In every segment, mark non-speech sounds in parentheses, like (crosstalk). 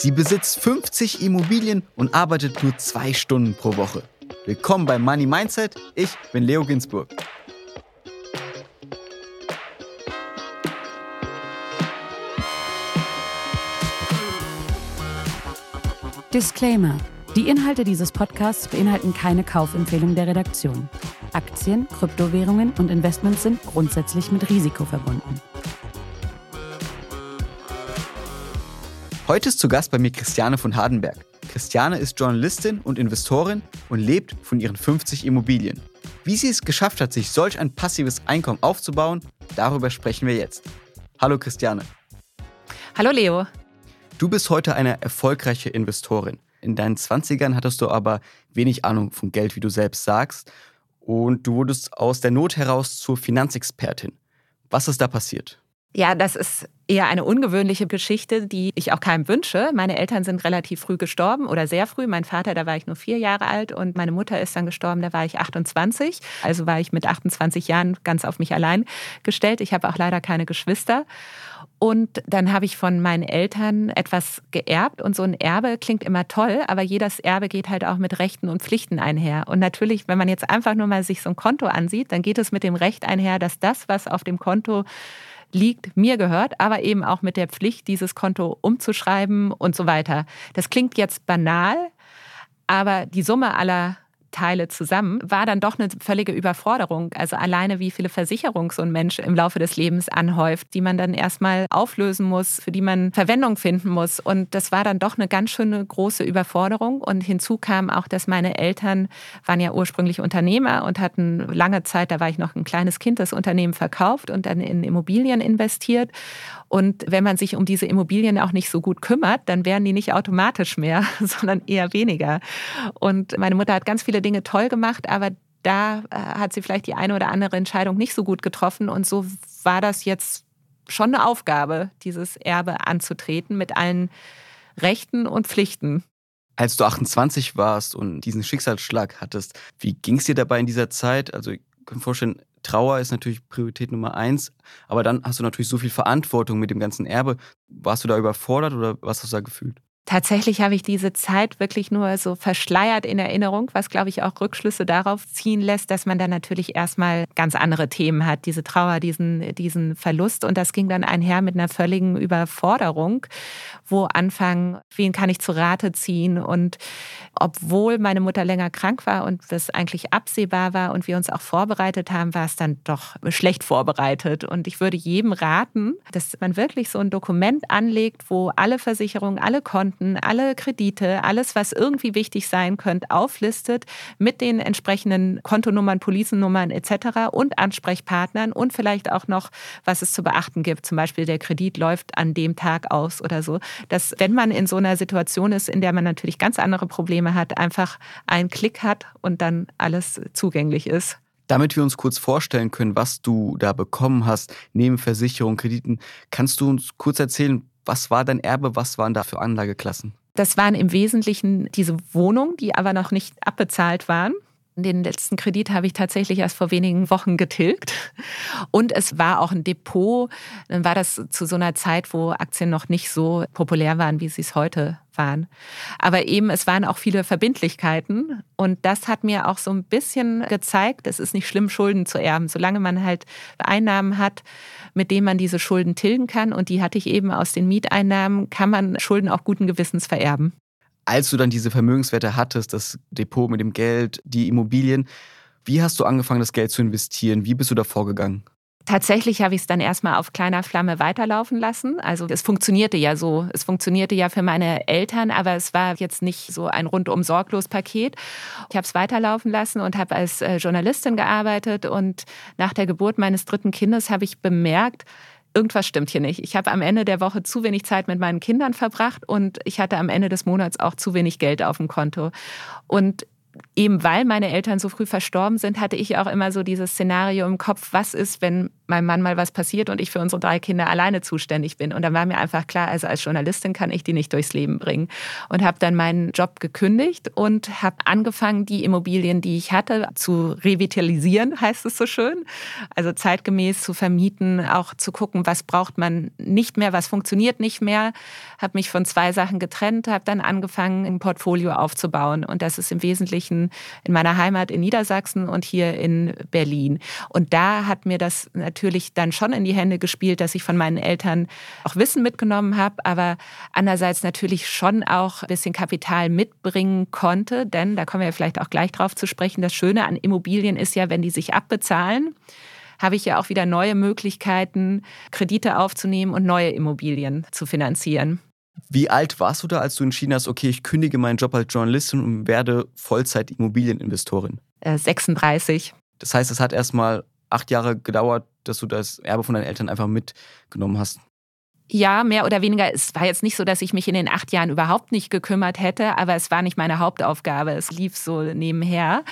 Sie besitzt 50 Immobilien und arbeitet nur zwei Stunden pro Woche. Willkommen bei Money Mindset. Ich bin Leo Ginsburg. Disclaimer. Die Inhalte dieses Podcasts beinhalten keine Kaufempfehlung der Redaktion. Aktien, Kryptowährungen und Investments sind grundsätzlich mit Risiko verbunden. Heute ist zu Gast bei mir Christiane von Hardenberg. Christiane ist Journalistin und Investorin und lebt von ihren 50 Immobilien. Wie sie es geschafft hat, sich solch ein passives Einkommen aufzubauen, darüber sprechen wir jetzt. Hallo Christiane. Hallo Leo. Du bist heute eine erfolgreiche Investorin. In deinen 20ern hattest du aber wenig Ahnung von Geld, wie du selbst sagst. Und du wurdest aus der Not heraus zur Finanzexpertin. Was ist da passiert? Ja, das ist eher eine ungewöhnliche Geschichte, die ich auch keinem wünsche. Meine Eltern sind relativ früh gestorben oder sehr früh. Mein Vater, da war ich nur vier Jahre alt und meine Mutter ist dann gestorben, da war ich 28. Also war ich mit 28 Jahren ganz auf mich allein gestellt. Ich habe auch leider keine Geschwister. Und dann habe ich von meinen Eltern etwas geerbt und so ein Erbe klingt immer toll, aber jedes Erbe geht halt auch mit Rechten und Pflichten einher. Und natürlich, wenn man jetzt einfach nur mal sich so ein Konto ansieht, dann geht es mit dem Recht einher, dass das, was auf dem Konto liegt, mir gehört, aber eben auch mit der Pflicht, dieses Konto umzuschreiben und so weiter. Das klingt jetzt banal, aber die Summe aller Teile zusammen, war dann doch eine völlige Überforderung. Also alleine wie viele Versicherungen so ein Mensch im Laufe des Lebens anhäuft, die man dann erstmal auflösen muss, für die man Verwendung finden muss. Und das war dann doch eine ganz schöne große Überforderung. Und hinzu kam auch, dass meine Eltern waren ja ursprünglich Unternehmer und hatten lange Zeit, da war ich noch ein kleines Kind, das Unternehmen verkauft und dann in Immobilien investiert. Und wenn man sich um diese Immobilien auch nicht so gut kümmert, dann werden die nicht automatisch mehr, (laughs) sondern eher weniger. Und meine Mutter hat ganz viele Dinge toll gemacht, aber da äh, hat sie vielleicht die eine oder andere Entscheidung nicht so gut getroffen. Und so war das jetzt schon eine Aufgabe, dieses Erbe anzutreten mit allen Rechten und Pflichten. Als du 28 warst und diesen Schicksalsschlag hattest, wie ging es dir dabei in dieser Zeit? Also ich kann mir vorstellen, Trauer ist natürlich Priorität Nummer eins, aber dann hast du natürlich so viel Verantwortung mit dem ganzen Erbe. Warst du da überfordert oder was hast du da gefühlt? Tatsächlich habe ich diese Zeit wirklich nur so verschleiert in Erinnerung, was, glaube ich, auch Rückschlüsse darauf ziehen lässt, dass man dann natürlich erstmal ganz andere Themen hat, diese Trauer, diesen, diesen Verlust. Und das ging dann einher mit einer völligen Überforderung, wo anfangen, wen kann ich zu Rate ziehen. Und obwohl meine Mutter länger krank war und das eigentlich absehbar war und wir uns auch vorbereitet haben, war es dann doch schlecht vorbereitet. Und ich würde jedem raten, dass man wirklich so ein Dokument anlegt, wo alle Versicherungen, alle Konten, Konten, alle Kredite, alles, was irgendwie wichtig sein könnte, auflistet mit den entsprechenden Kontonummern, Polizennummern etc. und Ansprechpartnern und vielleicht auch noch, was es zu beachten gibt. Zum Beispiel der Kredit läuft an dem Tag aus oder so. Dass, wenn man in so einer Situation ist, in der man natürlich ganz andere Probleme hat, einfach einen Klick hat und dann alles zugänglich ist. Damit wir uns kurz vorstellen können, was du da bekommen hast, neben Versicherung, Krediten, kannst du uns kurz erzählen, was war dein Erbe? Was waren da für Anlageklassen? Das waren im Wesentlichen diese Wohnungen, die aber noch nicht abbezahlt waren. Den letzten Kredit habe ich tatsächlich erst vor wenigen Wochen getilgt. Und es war auch ein Depot. Dann war das zu so einer Zeit, wo Aktien noch nicht so populär waren, wie sie es heute waren. Aber eben, es waren auch viele Verbindlichkeiten. Und das hat mir auch so ein bisschen gezeigt, es ist nicht schlimm, Schulden zu erben, solange man halt Einnahmen hat, mit denen man diese Schulden tilgen kann. Und die hatte ich eben aus den Mieteinnahmen, kann man Schulden auch guten Gewissens vererben als du dann diese Vermögenswerte hattest, das Depot mit dem Geld, die Immobilien, wie hast du angefangen, das Geld zu investieren? Wie bist du da vorgegangen? Tatsächlich habe ich es dann erstmal auf kleiner Flamme weiterlaufen lassen. Also es funktionierte ja so. Es funktionierte ja für meine Eltern, aber es war jetzt nicht so ein rundum sorglos Paket. Ich habe es weiterlaufen lassen und habe als äh, Journalistin gearbeitet. Und nach der Geburt meines dritten Kindes habe ich bemerkt, irgendwas stimmt hier nicht. Ich habe am Ende der Woche zu wenig Zeit mit meinen Kindern verbracht und ich hatte am Ende des Monats auch zu wenig Geld auf dem Konto. Und eben weil meine Eltern so früh verstorben sind, hatte ich auch immer so dieses Szenario im Kopf, was ist, wenn meinem Mann mal was passiert und ich für unsere drei Kinder alleine zuständig bin. Und dann war mir einfach klar, also als Journalistin kann ich die nicht durchs Leben bringen. Und habe dann meinen Job gekündigt und habe angefangen, die Immobilien, die ich hatte, zu revitalisieren, (laughs) heißt es so schön. Also zeitgemäß zu vermieten, auch zu gucken, was braucht man nicht mehr, was funktioniert nicht mehr. Habe mich von zwei Sachen getrennt, habe dann angefangen, ein Portfolio aufzubauen. Und das ist im Wesentlichen in meiner Heimat in Niedersachsen und hier in Berlin. Und da hat mir das natürlich dann schon in die Hände gespielt, dass ich von meinen Eltern auch Wissen mitgenommen habe, aber andererseits natürlich schon auch ein bisschen Kapital mitbringen konnte, denn da kommen wir vielleicht auch gleich drauf zu sprechen. Das Schöne an Immobilien ist ja, wenn die sich abbezahlen, habe ich ja auch wieder neue Möglichkeiten, Kredite aufzunehmen und neue Immobilien zu finanzieren. Wie alt warst du da, als du entschieden hast, okay, ich kündige meinen Job als Journalistin und werde Vollzeit-Immobilieninvestorin? 36. Äh, das heißt, es hat erst mal acht Jahre gedauert, dass du das Erbe von deinen Eltern einfach mitgenommen hast. Ja, mehr oder weniger. Es war jetzt nicht so, dass ich mich in den acht Jahren überhaupt nicht gekümmert hätte, aber es war nicht meine Hauptaufgabe. Es lief so nebenher.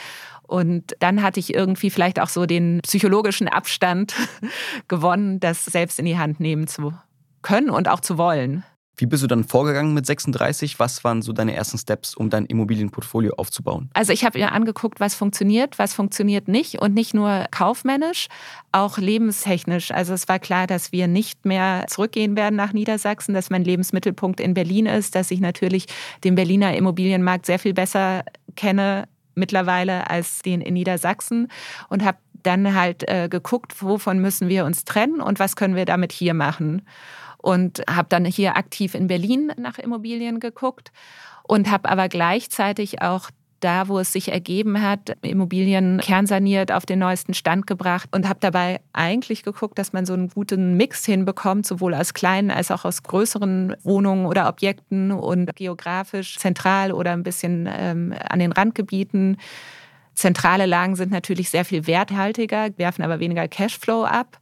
Und dann hatte ich irgendwie vielleicht auch so den psychologischen Abstand (laughs) gewonnen, das selbst in die Hand nehmen zu können und auch zu wollen. Wie bist du dann vorgegangen mit 36? Was waren so deine ersten Steps, um dein Immobilienportfolio aufzubauen? Also ich habe mir angeguckt, was funktioniert, was funktioniert nicht und nicht nur kaufmännisch, auch lebenstechnisch. Also es war klar, dass wir nicht mehr zurückgehen werden nach Niedersachsen, dass mein Lebensmittelpunkt in Berlin ist, dass ich natürlich den Berliner Immobilienmarkt sehr viel besser kenne mittlerweile als den in Niedersachsen und habe dann halt äh, geguckt, wovon müssen wir uns trennen und was können wir damit hier machen und habe dann hier aktiv in Berlin nach Immobilien geguckt und habe aber gleichzeitig auch da, wo es sich ergeben hat, Immobilien kernsaniert, auf den neuesten Stand gebracht und habe dabei eigentlich geguckt, dass man so einen guten Mix hinbekommt, sowohl aus kleinen als auch aus größeren Wohnungen oder Objekten und geografisch zentral oder ein bisschen ähm, an den Randgebieten. Zentrale Lagen sind natürlich sehr viel werthaltiger, werfen aber weniger Cashflow ab.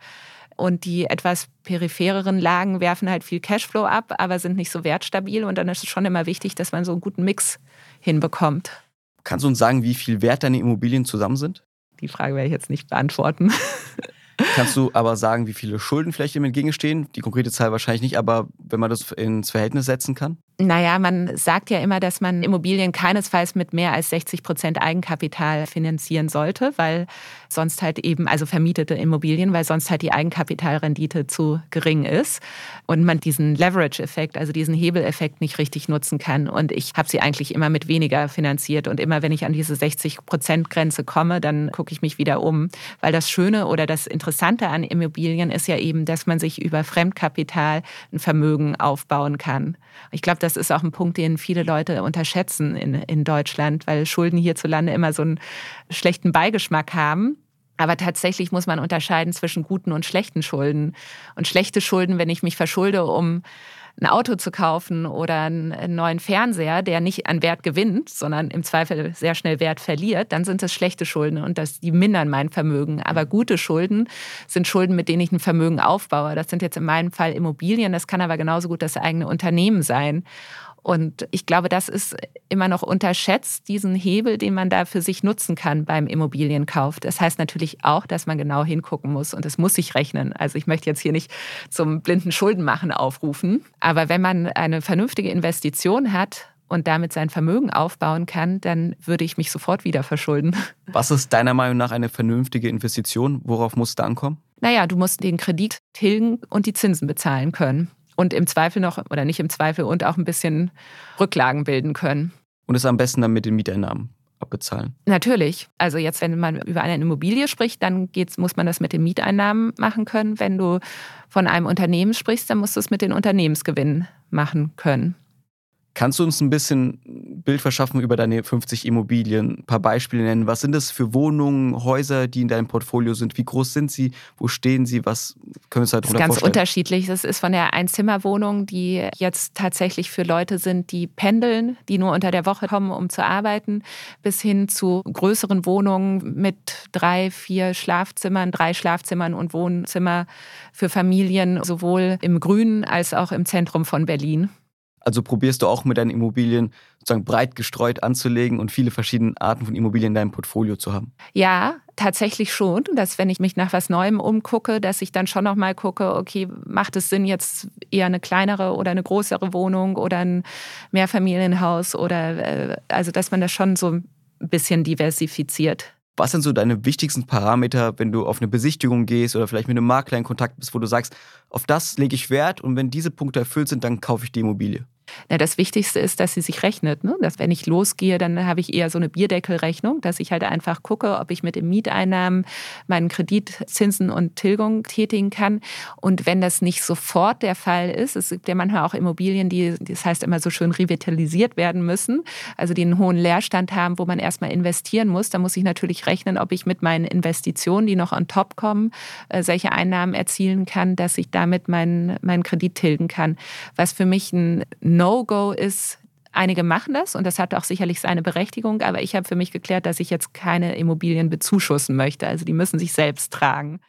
Und die etwas periphereren Lagen werfen halt viel Cashflow ab, aber sind nicht so wertstabil. Und dann ist es schon immer wichtig, dass man so einen guten Mix hinbekommt. Kannst du uns sagen, wie viel wert deine Immobilien zusammen sind? Die Frage werde ich jetzt nicht beantworten. (laughs) Kannst du aber sagen, wie viele Schulden vielleicht dem entgegenstehen? Die konkrete Zahl wahrscheinlich nicht, aber wenn man das ins Verhältnis setzen kann? Naja, man sagt ja immer, dass man Immobilien keinesfalls mit mehr als 60 Prozent Eigenkapital finanzieren sollte, weil sonst halt eben, also vermietete Immobilien, weil sonst halt die Eigenkapitalrendite zu gering ist und man diesen Leverage-Effekt, also diesen Hebeleffekt nicht richtig nutzen kann. Und ich habe sie eigentlich immer mit weniger finanziert und immer wenn ich an diese 60 Prozent Grenze komme, dann gucke ich mich wieder um, weil das Schöne oder das Interessante an Immobilien ist ja eben, dass man sich über Fremdkapital ein Vermögen aufbauen kann. Ich glaube, das ist auch ein Punkt, den viele Leute unterschätzen in, in Deutschland, weil Schulden hierzulande immer so einen schlechten Beigeschmack haben. Aber tatsächlich muss man unterscheiden zwischen guten und schlechten Schulden. Und schlechte Schulden, wenn ich mich verschulde, um ein Auto zu kaufen oder einen neuen Fernseher, der nicht an Wert gewinnt, sondern im Zweifel sehr schnell Wert verliert, dann sind das schlechte Schulden und das, die mindern mein Vermögen. Aber gute Schulden sind Schulden, mit denen ich ein Vermögen aufbaue. Das sind jetzt in meinem Fall Immobilien, das kann aber genauso gut das eigene Unternehmen sein. Und ich glaube, das ist immer noch unterschätzt, diesen Hebel, den man da für sich nutzen kann beim Immobilienkauf. Das heißt natürlich auch, dass man genau hingucken muss und es muss sich rechnen. Also ich möchte jetzt hier nicht zum blinden Schuldenmachen aufrufen. Aber wenn man eine vernünftige Investition hat, und damit sein Vermögen aufbauen kann, dann würde ich mich sofort wieder verschulden. Was ist deiner Meinung nach eine vernünftige Investition? Worauf muss es da ankommen? Naja, du musst den Kredit tilgen und die Zinsen bezahlen können und im Zweifel noch, oder nicht im Zweifel, und auch ein bisschen Rücklagen bilden können. Und es am besten dann mit den Mieteinnahmen abbezahlen. Natürlich. Also jetzt, wenn man über eine Immobilie spricht, dann geht's, muss man das mit den Mieteinnahmen machen können. Wenn du von einem Unternehmen sprichst, dann musst du es mit den Unternehmensgewinnen machen können. Kannst du uns ein bisschen Bild verschaffen über deine 50 Immobilien? Ein paar Beispiele nennen. Was sind das für Wohnungen, Häuser, die in deinem Portfolio sind? Wie groß sind sie? Wo stehen sie? Was können wir uns halt Das ist ganz unterschiedlich. Das ist von der Einzimmerwohnung, die jetzt tatsächlich für Leute sind, die pendeln, die nur unter der Woche kommen, um zu arbeiten, bis hin zu größeren Wohnungen mit drei, vier Schlafzimmern, drei Schlafzimmern und Wohnzimmer für Familien, sowohl im Grünen als auch im Zentrum von Berlin. Also probierst du auch mit deinen Immobilien sozusagen breit gestreut anzulegen und viele verschiedene Arten von Immobilien in deinem Portfolio zu haben? Ja, tatsächlich schon, dass wenn ich mich nach was Neuem umgucke, dass ich dann schon noch mal gucke, okay, macht es Sinn jetzt eher eine kleinere oder eine größere Wohnung oder ein Mehrfamilienhaus oder äh, also dass man das schon so ein bisschen diversifiziert. Was sind so deine wichtigsten Parameter, wenn du auf eine Besichtigung gehst oder vielleicht mit einem Makler in Kontakt bist, wo du sagst, auf das lege ich Wert und wenn diese Punkte erfüllt sind, dann kaufe ich die Immobilie? Na, das Wichtigste ist, dass sie sich rechnet. Ne? Dass wenn ich losgehe, dann habe ich eher so eine Bierdeckelrechnung, dass ich halt einfach gucke, ob ich mit den Mieteinnahmen meinen Kredit, Zinsen und Tilgung tätigen kann. Und wenn das nicht sofort der Fall ist, es gibt ja manchmal auch Immobilien, die, das heißt immer so schön revitalisiert werden müssen, also die einen hohen Leerstand haben, wo man erstmal investieren muss, dann muss ich natürlich rechnen, ob ich mit meinen Investitionen, die noch on top kommen, äh, solche Einnahmen erzielen kann, dass ich damit meinen, meinen Kredit tilgen kann. Was für mich ein No-Go ist, einige machen das und das hat auch sicherlich seine Berechtigung, aber ich habe für mich geklärt, dass ich jetzt keine Immobilien bezuschussen möchte. Also die müssen sich selbst tragen.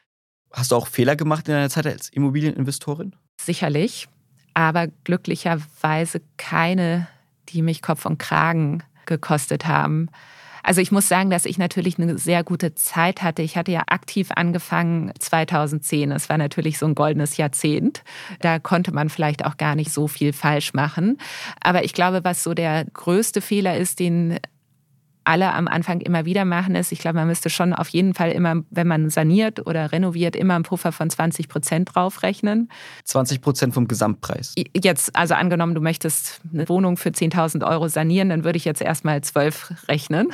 Hast du auch Fehler gemacht in deiner Zeit als Immobilieninvestorin? Sicherlich, aber glücklicherweise keine, die mich Kopf und Kragen gekostet haben. Also ich muss sagen, dass ich natürlich eine sehr gute Zeit hatte. Ich hatte ja aktiv angefangen 2010. Es war natürlich so ein goldenes Jahrzehnt. Da konnte man vielleicht auch gar nicht so viel falsch machen. Aber ich glaube, was so der größte Fehler ist, den alle am Anfang immer wieder machen, ist, ich glaube, man müsste schon auf jeden Fall immer, wenn man saniert oder renoviert, immer einen Puffer von 20 Prozent draufrechnen. 20 Prozent vom Gesamtpreis? Jetzt, also angenommen, du möchtest eine Wohnung für 10.000 Euro sanieren, dann würde ich jetzt erstmal 12 rechnen.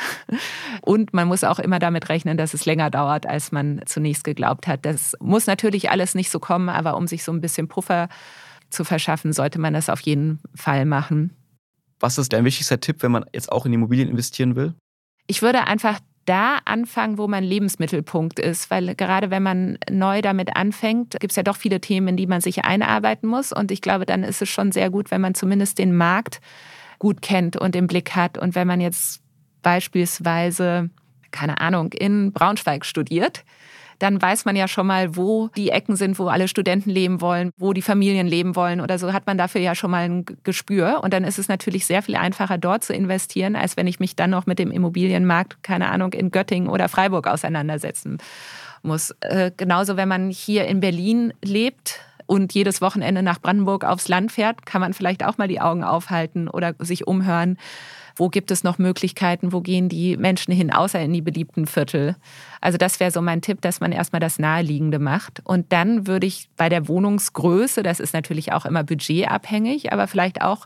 Und man muss auch immer damit rechnen, dass es länger dauert, als man zunächst geglaubt hat. Das muss natürlich alles nicht so kommen, aber um sich so ein bisschen Puffer zu verschaffen, sollte man das auf jeden Fall machen. Was ist dein wichtigster Tipp, wenn man jetzt auch in Immobilien investieren will? Ich würde einfach da anfangen, wo mein Lebensmittelpunkt ist, weil gerade wenn man neu damit anfängt, gibt es ja doch viele Themen, in die man sich einarbeiten muss. Und ich glaube, dann ist es schon sehr gut, wenn man zumindest den Markt gut kennt und im Blick hat. Und wenn man jetzt beispielsweise, keine Ahnung, in Braunschweig studiert, dann weiß man ja schon mal, wo die Ecken sind, wo alle Studenten leben wollen, wo die Familien leben wollen oder so, hat man dafür ja schon mal ein Gespür. Und dann ist es natürlich sehr viel einfacher, dort zu investieren, als wenn ich mich dann noch mit dem Immobilienmarkt, keine Ahnung, in Göttingen oder Freiburg auseinandersetzen muss. Äh, genauso, wenn man hier in Berlin lebt, und jedes Wochenende nach Brandenburg aufs Land fährt, kann man vielleicht auch mal die Augen aufhalten oder sich umhören, wo gibt es noch Möglichkeiten? Wo gehen die Menschen hin, außer in die beliebten Viertel? Also das wäre so mein Tipp, dass man erstmal das Naheliegende macht. Und dann würde ich bei der Wohnungsgröße, das ist natürlich auch immer budgetabhängig, aber vielleicht auch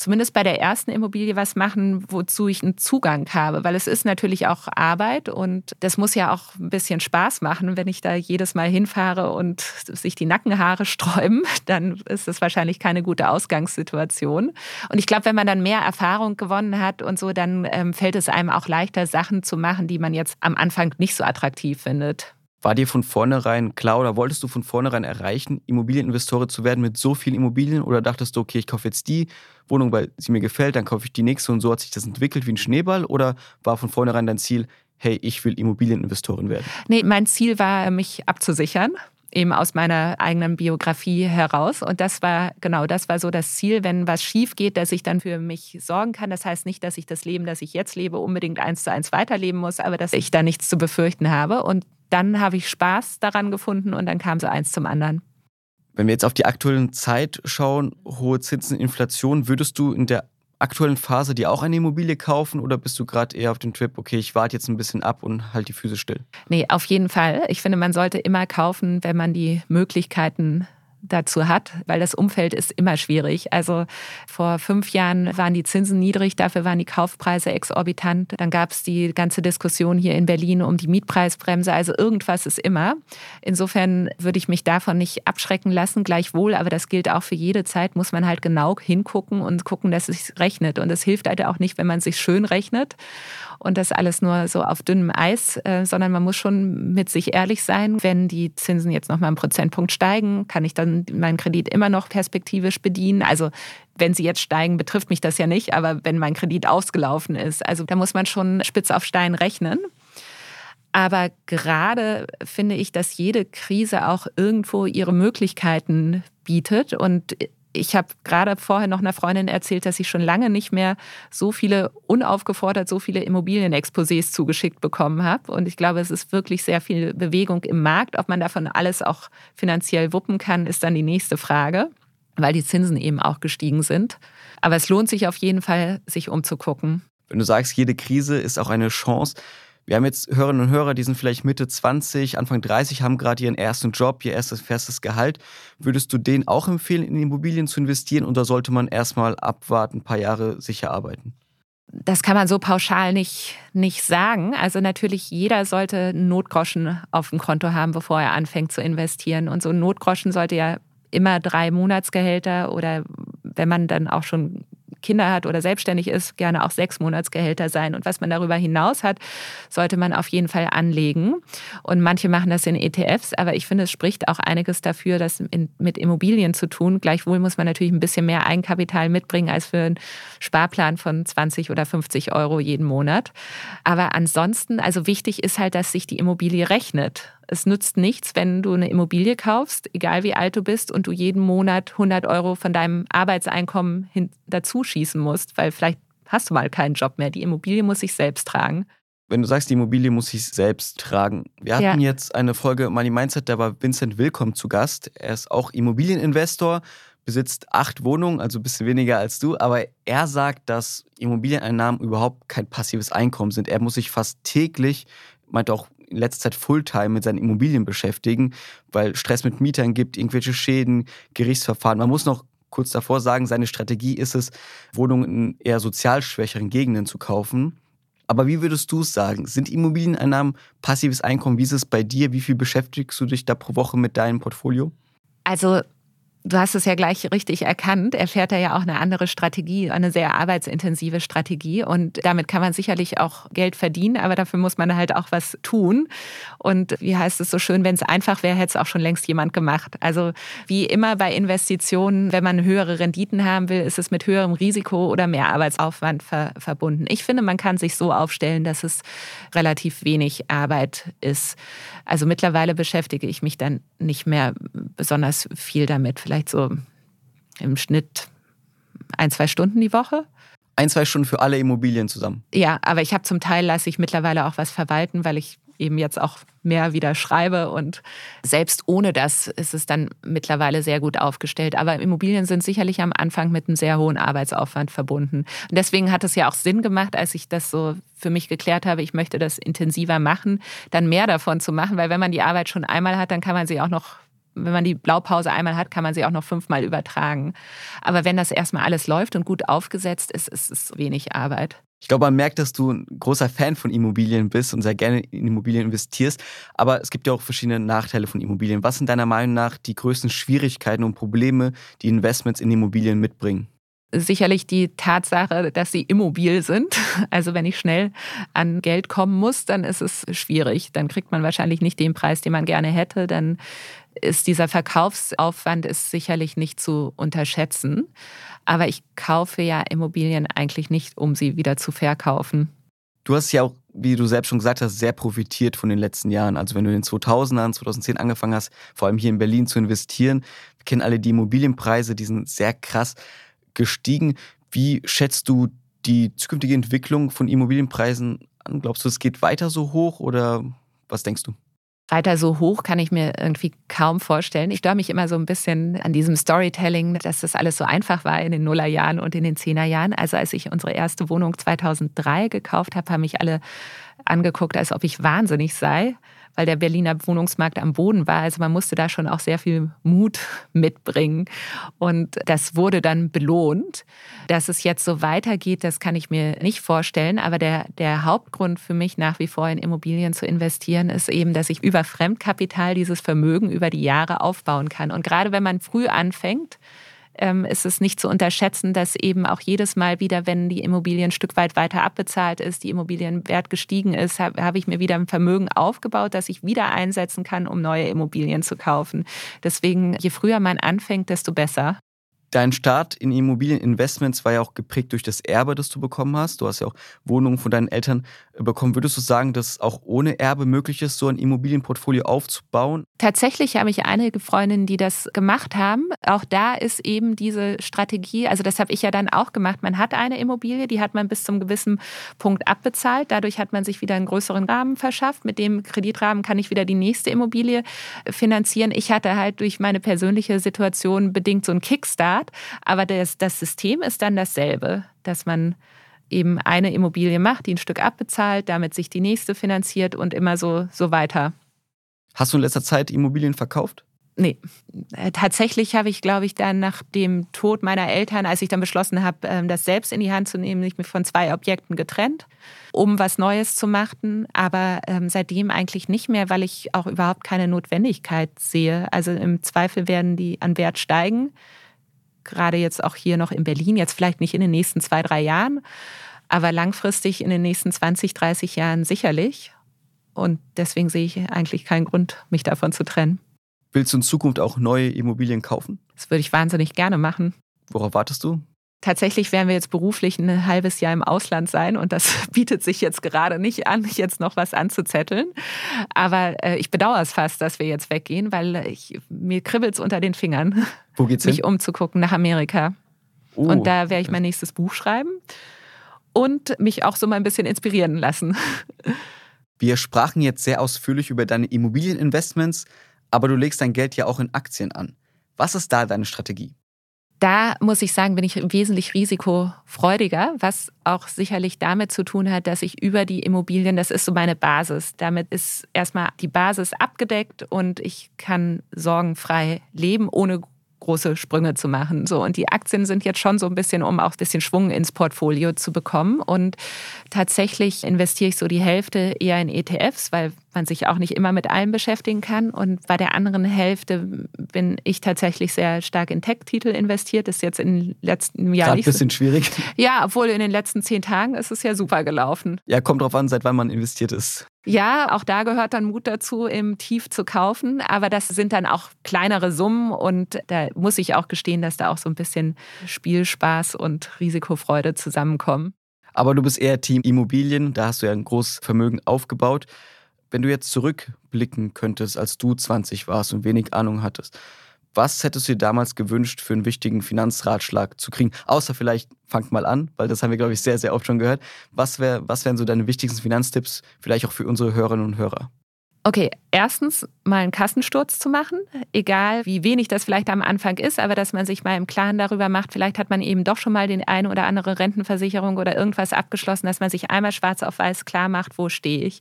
zumindest bei der ersten Immobilie was machen, wozu ich einen Zugang habe. Weil es ist natürlich auch Arbeit und das muss ja auch ein bisschen Spaß machen, wenn ich da jedes Mal hinfahre und sich die Nackenhaare (laughs) sträuben, dann ist das wahrscheinlich keine gute Ausgangssituation. Und ich glaube, wenn man dann mehr Erfahrung gewonnen hat und so, dann ähm, fällt es einem auch leichter, Sachen zu machen, die man jetzt am Anfang nicht so attraktiv findet. War dir von vornherein klar oder wolltest du von vornherein erreichen, Immobilieninvestore zu werden mit so vielen Immobilien oder dachtest du, okay, ich kaufe jetzt die Wohnung, weil sie mir gefällt, dann kaufe ich die nächste und so hat sich das entwickelt wie ein Schneeball oder war von vornherein dein Ziel, hey, ich will Immobilieninvestorin werden? Nee, mein Ziel war, mich abzusichern eben aus meiner eigenen Biografie heraus. Und das war, genau, das war so das Ziel, wenn was schief geht, dass ich dann für mich sorgen kann. Das heißt nicht, dass ich das Leben, das ich jetzt lebe, unbedingt eins zu eins weiterleben muss, aber dass ich da nichts zu befürchten habe. Und dann habe ich Spaß daran gefunden und dann kam so eins zum anderen. Wenn wir jetzt auf die aktuellen Zeit schauen, hohe Zinsen, Inflation, würdest du in der aktuellen Phase dir auch eine Immobilie kaufen oder bist du gerade eher auf dem Trip, okay, ich warte jetzt ein bisschen ab und halt die Füße still? Nee, auf jeden Fall. Ich finde, man sollte immer kaufen, wenn man die Möglichkeiten dazu hat, weil das Umfeld ist immer schwierig. Also vor fünf Jahren waren die Zinsen niedrig, dafür waren die Kaufpreise exorbitant. Dann gab es die ganze Diskussion hier in Berlin um die Mietpreisbremse. Also irgendwas ist immer. Insofern würde ich mich davon nicht abschrecken lassen, gleichwohl, aber das gilt auch für jede Zeit, muss man halt genau hingucken und gucken, dass es rechnet. Und es hilft halt auch nicht, wenn man sich schön rechnet und das alles nur so auf dünnem Eis, äh, sondern man muss schon mit sich ehrlich sein. Wenn die Zinsen jetzt noch mal einen Prozentpunkt steigen, kann ich dann meinen Kredit immer noch perspektivisch bedienen. Also wenn sie jetzt steigen, betrifft mich das ja nicht, aber wenn mein Kredit ausgelaufen ist, also da muss man schon spitz auf Stein rechnen. Aber gerade finde ich, dass jede Krise auch irgendwo ihre Möglichkeiten bietet. Und ich habe gerade vorher noch einer Freundin erzählt, dass ich schon lange nicht mehr so viele unaufgefordert so viele Immobilienexposés zugeschickt bekommen habe. Und ich glaube, es ist wirklich sehr viel Bewegung im Markt. Ob man davon alles auch finanziell wuppen kann, ist dann die nächste Frage, weil die Zinsen eben auch gestiegen sind. Aber es lohnt sich auf jeden Fall, sich umzugucken. Wenn du sagst, jede Krise ist auch eine Chance, wir haben jetzt Hörerinnen und Hörer, die sind vielleicht Mitte 20, Anfang 30, haben gerade ihren ersten Job, ihr erstes festes Gehalt. Würdest du denen auch empfehlen, in Immobilien zu investieren oder sollte man erstmal abwarten, ein paar Jahre sicher arbeiten? Das kann man so pauschal nicht, nicht sagen. Also natürlich, jeder sollte Notgroschen auf dem Konto haben, bevor er anfängt zu investieren. Und so ein Notgroschen sollte ja immer drei Monatsgehälter oder wenn man dann auch schon Kinder hat oder selbstständig ist, gerne auch sechs Monatsgehälter sein. Und was man darüber hinaus hat, sollte man auf jeden Fall anlegen. Und manche machen das in ETFs, aber ich finde, es spricht auch einiges dafür, das mit Immobilien zu tun. Gleichwohl muss man natürlich ein bisschen mehr Eigenkapital mitbringen als für einen Sparplan von 20 oder 50 Euro jeden Monat. Aber ansonsten, also wichtig ist halt, dass sich die Immobilie rechnet. Es nützt nichts, wenn du eine Immobilie kaufst, egal wie alt du bist, und du jeden Monat 100 Euro von deinem Arbeitseinkommen hin dazu schießen musst, weil vielleicht hast du mal keinen Job mehr. Die Immobilie muss sich selbst tragen. Wenn du sagst, die Immobilie muss sich selbst tragen. Wir hatten ja. jetzt eine Folge Money Mindset, da war Vincent Willkommen zu Gast. Er ist auch Immobilieninvestor, besitzt acht Wohnungen, also ein bisschen weniger als du. Aber er sagt, dass Immobilieneinnahmen überhaupt kein passives Einkommen sind. Er muss sich fast täglich, meint auch in letzter Zeit Fulltime mit seinen Immobilien beschäftigen, weil Stress mit Mietern gibt, irgendwelche Schäden, Gerichtsverfahren. Man muss noch kurz davor sagen, seine Strategie ist es, Wohnungen in eher sozial schwächeren Gegenden zu kaufen. Aber wie würdest du es sagen? Sind Immobilieneinnahmen passives Einkommen? Wie ist es bei dir? Wie viel beschäftigst du dich da pro Woche mit deinem Portfolio? Also Du hast es ja gleich richtig erkannt. Er fährt da ja auch eine andere Strategie, eine sehr arbeitsintensive Strategie. Und damit kann man sicherlich auch Geld verdienen, aber dafür muss man halt auch was tun. Und wie heißt es so schön, wenn es einfach wäre, hätte es auch schon längst jemand gemacht. Also wie immer bei Investitionen, wenn man höhere Renditen haben will, ist es mit höherem Risiko oder mehr Arbeitsaufwand ver verbunden. Ich finde, man kann sich so aufstellen, dass es relativ wenig Arbeit ist. Also mittlerweile beschäftige ich mich dann nicht mehr besonders viel damit vielleicht so im Schnitt ein, zwei Stunden die Woche. Ein, zwei Stunden für alle Immobilien zusammen. Ja, aber ich habe zum Teil lasse ich mittlerweile auch was verwalten, weil ich eben jetzt auch mehr wieder schreibe und selbst ohne das ist es dann mittlerweile sehr gut aufgestellt. Aber Immobilien sind sicherlich am Anfang mit einem sehr hohen Arbeitsaufwand verbunden. Und deswegen hat es ja auch Sinn gemacht, als ich das so für mich geklärt habe, ich möchte das intensiver machen, dann mehr davon zu machen, weil wenn man die Arbeit schon einmal hat, dann kann man sie auch noch wenn man die Blaupause einmal hat, kann man sie auch noch fünfmal übertragen. Aber wenn das erstmal alles läuft und gut aufgesetzt ist, ist es wenig Arbeit. Ich glaube, man merkt, dass du ein großer Fan von Immobilien bist und sehr gerne in Immobilien investierst. Aber es gibt ja auch verschiedene Nachteile von Immobilien. Was sind deiner Meinung nach die größten Schwierigkeiten und Probleme, die Investments in Immobilien mitbringen? Sicherlich die Tatsache, dass sie immobil sind. Also wenn ich schnell an Geld kommen muss, dann ist es schwierig. Dann kriegt man wahrscheinlich nicht den Preis, den man gerne hätte. Dann ist dieser Verkaufsaufwand ist sicherlich nicht zu unterschätzen. Aber ich kaufe ja Immobilien eigentlich nicht, um sie wieder zu verkaufen. Du hast ja auch, wie du selbst schon gesagt hast, sehr profitiert von den letzten Jahren. Also wenn du in den 2000ern, 2010 angefangen hast, vor allem hier in Berlin zu investieren, wir kennen alle die Immobilienpreise, die sind sehr krass gestiegen. Wie schätzt du die zukünftige Entwicklung von Immobilienpreisen an? Glaubst du, es geht weiter so hoch oder was denkst du? Weiter so hoch kann ich mir irgendwie kaum vorstellen. Ich störe mich immer so ein bisschen an diesem Storytelling, dass das alles so einfach war in den Nullerjahren und in den Zehnerjahren. Also als ich unsere erste Wohnung 2003 gekauft habe, haben mich alle angeguckt, als ob ich wahnsinnig sei weil der Berliner Wohnungsmarkt am Boden war. Also man musste da schon auch sehr viel Mut mitbringen. Und das wurde dann belohnt. Dass es jetzt so weitergeht, das kann ich mir nicht vorstellen. Aber der, der Hauptgrund für mich nach wie vor in Immobilien zu investieren, ist eben, dass ich über Fremdkapital dieses Vermögen über die Jahre aufbauen kann. Und gerade wenn man früh anfängt, ähm, ist es nicht zu unterschätzen, dass eben auch jedes Mal wieder, wenn die Immobilie ein Stück weit weiter abbezahlt ist, die Immobilienwert gestiegen ist, habe hab ich mir wieder ein Vermögen aufgebaut, das ich wieder einsetzen kann, um neue Immobilien zu kaufen. Deswegen, je früher man anfängt, desto besser. Dein Start in Immobilieninvestments war ja auch geprägt durch das Erbe, das du bekommen hast. Du hast ja auch Wohnungen von deinen Eltern äh, bekommen. Würdest du sagen, dass es auch ohne Erbe möglich ist, so ein Immobilienportfolio aufzubauen? Tatsächlich habe ich einige Freundinnen, die das gemacht haben. Auch da ist eben diese Strategie, also das habe ich ja dann auch gemacht. Man hat eine Immobilie, die hat man bis zum gewissen Punkt abbezahlt. Dadurch hat man sich wieder einen größeren Rahmen verschafft. Mit dem Kreditrahmen kann ich wieder die nächste Immobilie finanzieren. Ich hatte halt durch meine persönliche Situation bedingt so einen Kickstart Staat. Aber das, das System ist dann dasselbe, dass man eben eine Immobilie macht, die ein Stück abbezahlt, damit sich die nächste finanziert und immer so, so weiter. Hast du in letzter Zeit Immobilien verkauft? Nee, äh, tatsächlich habe ich, glaube ich, dann nach dem Tod meiner Eltern, als ich dann beschlossen habe, ähm, das selbst in die Hand zu nehmen, mich von zwei Objekten getrennt, um was Neues zu machen. Aber ähm, seitdem eigentlich nicht mehr, weil ich auch überhaupt keine Notwendigkeit sehe. Also im Zweifel werden die an Wert steigen gerade jetzt auch hier noch in Berlin, jetzt vielleicht nicht in den nächsten zwei, drei Jahren, aber langfristig in den nächsten 20, 30 Jahren sicherlich. Und deswegen sehe ich eigentlich keinen Grund, mich davon zu trennen. Willst du in Zukunft auch neue Immobilien kaufen? Das würde ich wahnsinnig gerne machen. Worauf wartest du? Tatsächlich werden wir jetzt beruflich ein halbes Jahr im Ausland sein und das (laughs) bietet sich jetzt gerade nicht an, jetzt noch was anzuzetteln. Aber äh, ich bedauere es fast, dass wir jetzt weggehen, weil ich, mir kribbelt es unter den Fingern, (laughs) Wo geht's mich hin? umzugucken nach Amerika. Oh. Und da werde ich mein nächstes Buch schreiben und mich auch so mal ein bisschen inspirieren lassen. (laughs) Wir sprachen jetzt sehr ausführlich über deine Immobilieninvestments, aber du legst dein Geld ja auch in Aktien an. Was ist da deine Strategie? Da muss ich sagen, bin ich wesentlich risikofreudiger, was auch sicherlich damit zu tun hat, dass ich über die Immobilien, das ist so meine Basis. Damit ist erstmal die Basis abgedeckt und ich kann sorgenfrei leben, ohne große Sprünge zu machen. So, und die Aktien sind jetzt schon so ein bisschen, um auch ein bisschen Schwung ins Portfolio zu bekommen. Und tatsächlich investiere ich so die Hälfte eher in ETFs, weil man sich auch nicht immer mit allem beschäftigen kann. Und bei der anderen Hälfte bin ich tatsächlich sehr stark in Tech-Titel investiert. Das ist jetzt im letzten Jahr Gerade ein bisschen so. schwierig. Ja, obwohl in den letzten zehn Tagen ist es ja super gelaufen. Ja, kommt drauf an, seit wann man investiert ist. Ja, auch da gehört dann Mut dazu, im Tief zu kaufen. Aber das sind dann auch kleinere Summen und da muss ich auch gestehen, dass da auch so ein bisschen Spielspaß und Risikofreude zusammenkommen. Aber du bist eher Team Immobilien, da hast du ja ein großes Vermögen aufgebaut. Wenn du jetzt zurückblicken könntest, als du 20 warst und wenig Ahnung hattest, was hättest du dir damals gewünscht, für einen wichtigen Finanzratschlag zu kriegen? Außer vielleicht, fangt mal an, weil das haben wir, glaube ich, sehr, sehr oft schon gehört. Was, wär, was wären so deine wichtigsten Finanztipps, vielleicht auch für unsere Hörerinnen und Hörer? Okay, erstens mal einen Kassensturz zu machen, egal wie wenig das vielleicht am Anfang ist, aber dass man sich mal im Klaren darüber macht, vielleicht hat man eben doch schon mal den eine oder andere Rentenversicherung oder irgendwas abgeschlossen, dass man sich einmal schwarz auf weiß klar macht, wo stehe ich.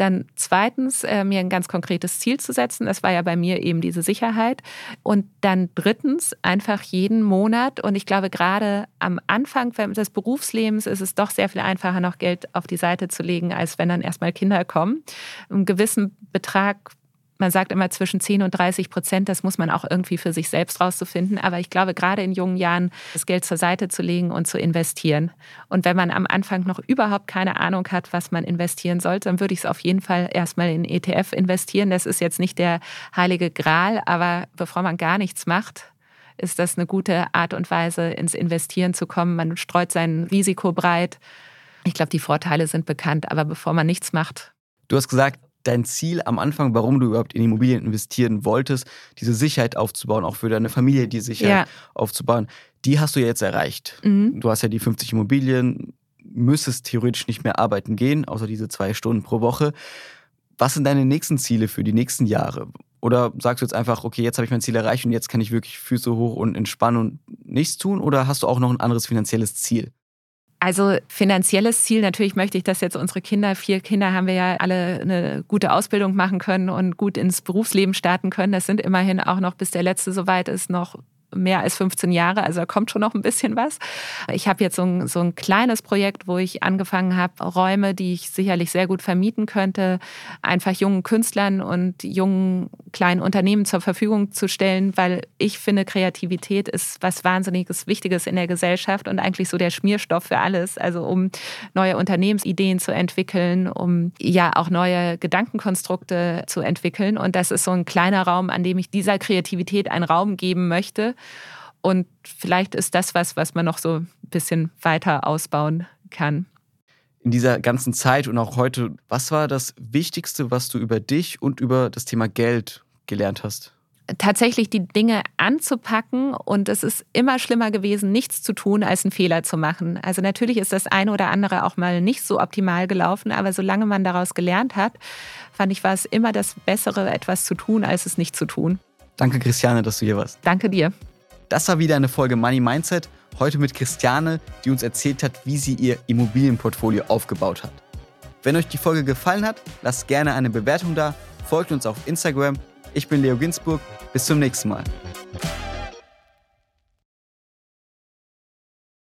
Dann zweitens, äh, mir ein ganz konkretes Ziel zu setzen. Das war ja bei mir eben diese Sicherheit. Und dann drittens, einfach jeden Monat. Und ich glaube, gerade am Anfang des Berufslebens ist es doch sehr viel einfacher, noch Geld auf die Seite zu legen, als wenn dann erstmal Kinder kommen. Einen gewissen Betrag man sagt immer zwischen 10 und 30 Prozent, das muss man auch irgendwie für sich selbst rauszufinden. Aber ich glaube, gerade in jungen Jahren das Geld zur Seite zu legen und zu investieren. Und wenn man am Anfang noch überhaupt keine Ahnung hat, was man investieren sollte, dann würde ich es auf jeden Fall erstmal in ETF investieren. Das ist jetzt nicht der heilige Gral, aber bevor man gar nichts macht, ist das eine gute Art und Weise, ins Investieren zu kommen. Man streut sein Risiko breit. Ich glaube, die Vorteile sind bekannt, aber bevor man nichts macht. Du hast gesagt, dein Ziel am Anfang, warum du überhaupt in Immobilien investieren wolltest, diese Sicherheit aufzubauen, auch für deine Familie die Sicherheit Ja. aufzubauen, die hast du jetzt erreicht. Mhm. Du hast ja die 50 Immobilien, müsstest theoretisch nicht mehr arbeiten gehen, außer diese zwei Stunden pro Woche. Was sind deine nächsten Ziele für die nächsten Jahre? Oder sagst du jetzt einfach, okay, jetzt habe ich mein Ziel erreicht und jetzt kann ich wirklich Füße hoch und entspannen und nichts tun? Oder hast du auch noch ein anderes finanzielles Ziel? Also finanzielles Ziel, natürlich möchte ich, dass jetzt unsere Kinder, vier Kinder haben wir ja alle eine gute Ausbildung machen können und gut ins Berufsleben starten können. Das sind immerhin auch noch, bis der letzte soweit ist, noch mehr als 15 Jahre, also da kommt schon noch ein bisschen was. Ich habe jetzt so ein, so ein kleines Projekt, wo ich angefangen habe, Räume, die ich sicherlich sehr gut vermieten könnte, einfach jungen Künstlern und jungen kleinen Unternehmen zur Verfügung zu stellen, weil ich finde, Kreativität ist was Wahnsinniges Wichtiges in der Gesellschaft und eigentlich so der Schmierstoff für alles. Also um neue Unternehmensideen zu entwickeln, um ja auch neue Gedankenkonstrukte zu entwickeln. Und das ist so ein kleiner Raum, an dem ich dieser Kreativität einen Raum geben möchte. Und vielleicht ist das was, was man noch so ein bisschen weiter ausbauen kann. In dieser ganzen Zeit und auch heute, was war das Wichtigste, was du über dich und über das Thema Geld gelernt hast? tatsächlich die Dinge anzupacken und es ist immer schlimmer gewesen, nichts zu tun, als einen Fehler zu machen. Also natürlich ist das eine oder andere auch mal nicht so optimal gelaufen, aber solange man daraus gelernt hat, fand ich, war es immer das Bessere, etwas zu tun, als es nicht zu tun. Danke, Christiane, dass du hier warst. Danke dir. Das war wieder eine Folge Money Mindset. Heute mit Christiane, die uns erzählt hat, wie sie ihr Immobilienportfolio aufgebaut hat. Wenn euch die Folge gefallen hat, lasst gerne eine Bewertung da, folgt uns auf Instagram ich bin Leo Ginsburg. Bis zum nächsten Mal.